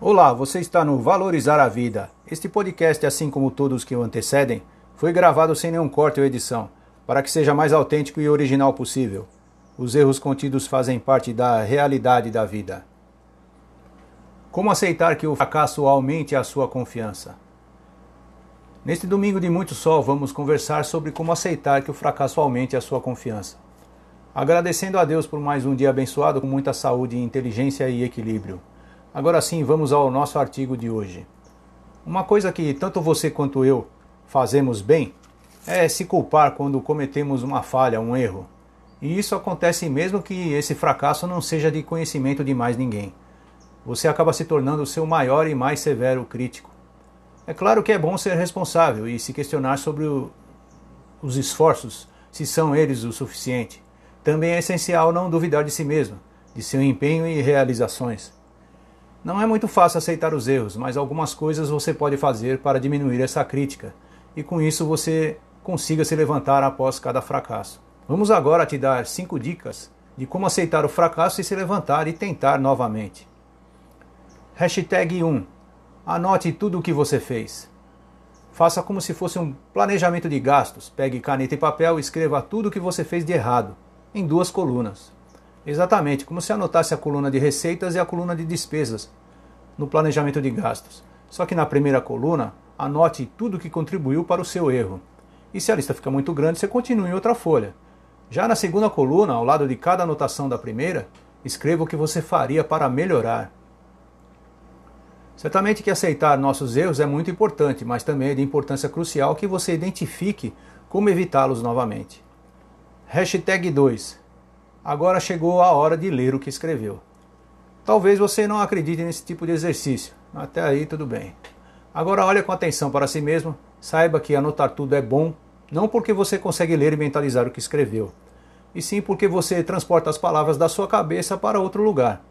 Olá, você está no Valorizar a Vida. Este podcast, assim como todos que o antecedem, foi gravado sem nenhum corte ou edição, para que seja mais autêntico e original possível. Os erros contidos fazem parte da realidade da vida. Como aceitar que o fracasso aumente a sua confiança? Neste domingo de muito sol, vamos conversar sobre como aceitar que o fracasso aumente a sua confiança. Agradecendo a Deus por mais um dia abençoado com muita saúde, inteligência e equilíbrio. Agora sim, vamos ao nosso artigo de hoje. Uma coisa que tanto você quanto eu fazemos bem é se culpar quando cometemos uma falha, um erro. E isso acontece mesmo que esse fracasso não seja de conhecimento de mais ninguém. Você acaba se tornando o seu maior e mais severo crítico. É claro que é bom ser responsável e se questionar sobre o, os esforços, se são eles o suficiente. Também é essencial não duvidar de si mesmo, de seu empenho e realizações. Não é muito fácil aceitar os erros, mas algumas coisas você pode fazer para diminuir essa crítica e com isso você consiga se levantar após cada fracasso. Vamos agora te dar cinco dicas de como aceitar o fracasso e se levantar e tentar novamente. Hashtag 1. Anote tudo o que você fez. Faça como se fosse um planejamento de gastos. Pegue caneta e papel e escreva tudo o que você fez de errado, em duas colunas. Exatamente, como se anotasse a coluna de receitas e a coluna de despesas no planejamento de gastos. Só que na primeira coluna, anote tudo que contribuiu para o seu erro. E se a lista fica muito grande, você continua em outra folha. Já na segunda coluna, ao lado de cada anotação da primeira, escreva o que você faria para melhorar. Certamente que aceitar nossos erros é muito importante, mas também é de importância crucial que você identifique como evitá-los novamente. Hashtag 2 Agora chegou a hora de ler o que escreveu. Talvez você não acredite nesse tipo de exercício. Até aí tudo bem. Agora olhe com atenção para si mesmo. Saiba que anotar tudo é bom, não porque você consegue ler e mentalizar o que escreveu, e sim porque você transporta as palavras da sua cabeça para outro lugar.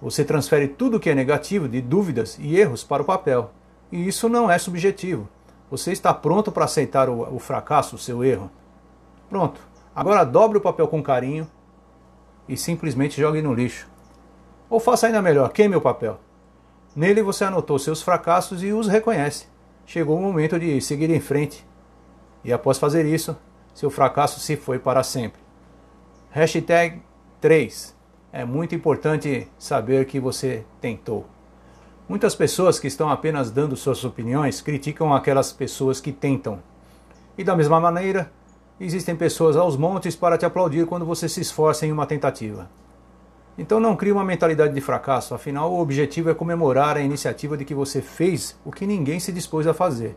Você transfere tudo que é negativo, de dúvidas e erros para o papel. E isso não é subjetivo. Você está pronto para aceitar o, o fracasso, o seu erro? Pronto. Agora dobre o papel com carinho e simplesmente jogue no lixo. Ou faça ainda melhor, queime o papel. Nele você anotou seus fracassos e os reconhece. Chegou o momento de seguir em frente. E após fazer isso, seu fracasso se foi para sempre. Hashtag 3. É muito importante saber que você tentou. Muitas pessoas que estão apenas dando suas opiniões criticam aquelas pessoas que tentam. E da mesma maneira, existem pessoas aos montes para te aplaudir quando você se esforça em uma tentativa. Então não crie uma mentalidade de fracasso, afinal o objetivo é comemorar a iniciativa de que você fez o que ninguém se dispôs a fazer.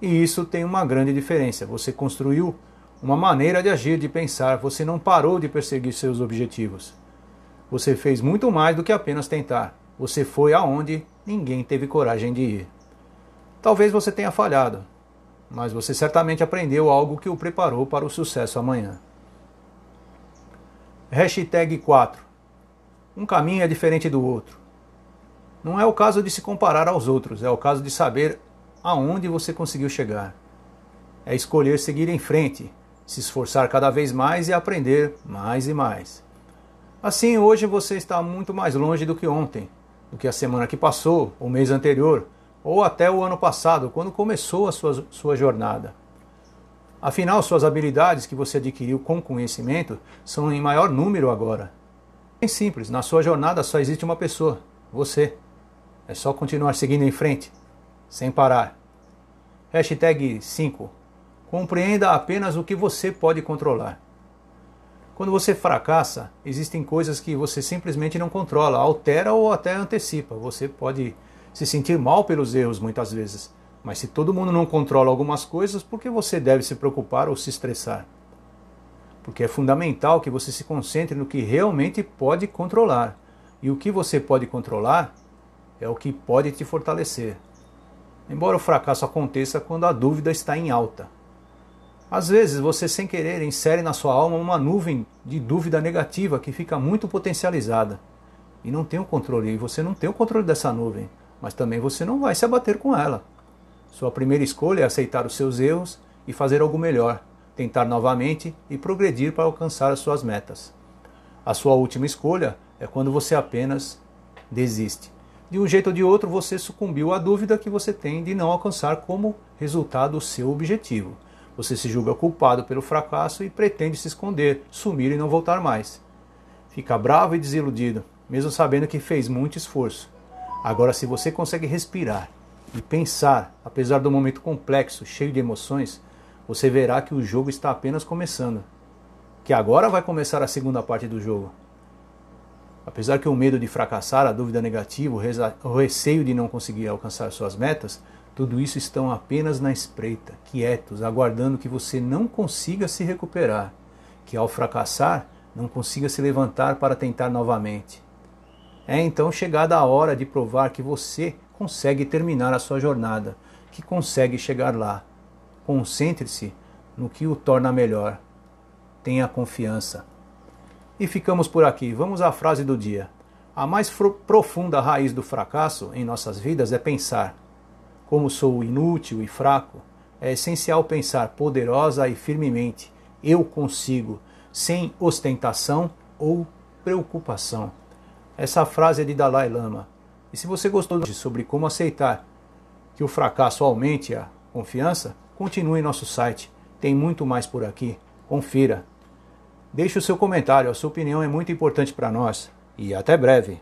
E isso tem uma grande diferença. Você construiu uma maneira de agir, de pensar, você não parou de perseguir seus objetivos. Você fez muito mais do que apenas tentar. Você foi aonde ninguém teve coragem de ir. Talvez você tenha falhado, mas você certamente aprendeu algo que o preparou para o sucesso amanhã. Hashtag 4. Um caminho é diferente do outro. Não é o caso de se comparar aos outros, é o caso de saber aonde você conseguiu chegar. É escolher seguir em frente, se esforçar cada vez mais e aprender mais e mais. Assim, hoje você está muito mais longe do que ontem, do que a semana que passou, o mês anterior, ou até o ano passado, quando começou a sua, sua jornada. Afinal, suas habilidades que você adquiriu com conhecimento são em maior número agora. Bem simples, na sua jornada só existe uma pessoa, você. É só continuar seguindo em frente, sem parar. Hashtag 5. Compreenda apenas o que você pode controlar. Quando você fracassa, existem coisas que você simplesmente não controla, altera ou até antecipa. Você pode se sentir mal pelos erros muitas vezes. Mas se todo mundo não controla algumas coisas, por que você deve se preocupar ou se estressar? Porque é fundamental que você se concentre no que realmente pode controlar. E o que você pode controlar é o que pode te fortalecer. Embora o fracasso aconteça quando a dúvida está em alta. Às vezes você, sem querer, insere na sua alma uma nuvem de dúvida negativa que fica muito potencializada. E não tem o controle, e você não tem o controle dessa nuvem mas também você não vai se abater com ela. Sua primeira escolha é aceitar os seus erros e fazer algo melhor, tentar novamente e progredir para alcançar as suas metas. A sua última escolha é quando você apenas desiste. De um jeito ou de outro, você sucumbiu à dúvida que você tem de não alcançar como resultado o seu objetivo. Você se julga culpado pelo fracasso e pretende se esconder, sumir e não voltar mais. Fica bravo e desiludido, mesmo sabendo que fez muito esforço. Agora, se você consegue respirar e pensar, apesar do momento complexo, cheio de emoções, você verá que o jogo está apenas começando. Que agora vai começar a segunda parte do jogo. Apesar que o medo de fracassar, a dúvida negativa, o receio de não conseguir alcançar suas metas, tudo isso estão apenas na espreita, quietos, aguardando que você não consiga se recuperar, que ao fracassar não consiga se levantar para tentar novamente. É então chegada a hora de provar que você consegue terminar a sua jornada, que consegue chegar lá. Concentre-se no que o torna melhor. Tenha confiança. E ficamos por aqui. Vamos à frase do dia. A mais profunda raiz do fracasso em nossas vidas é pensar. Como sou inútil e fraco, é essencial pensar poderosa e firmemente. Eu consigo, sem ostentação ou preocupação. Essa frase é de Dalai Lama. E se você gostou de sobre como aceitar que o fracasso aumente a confiança, continue em nosso site. Tem muito mais por aqui. Confira. Deixe o seu comentário, a sua opinião é muito importante para nós. E até breve!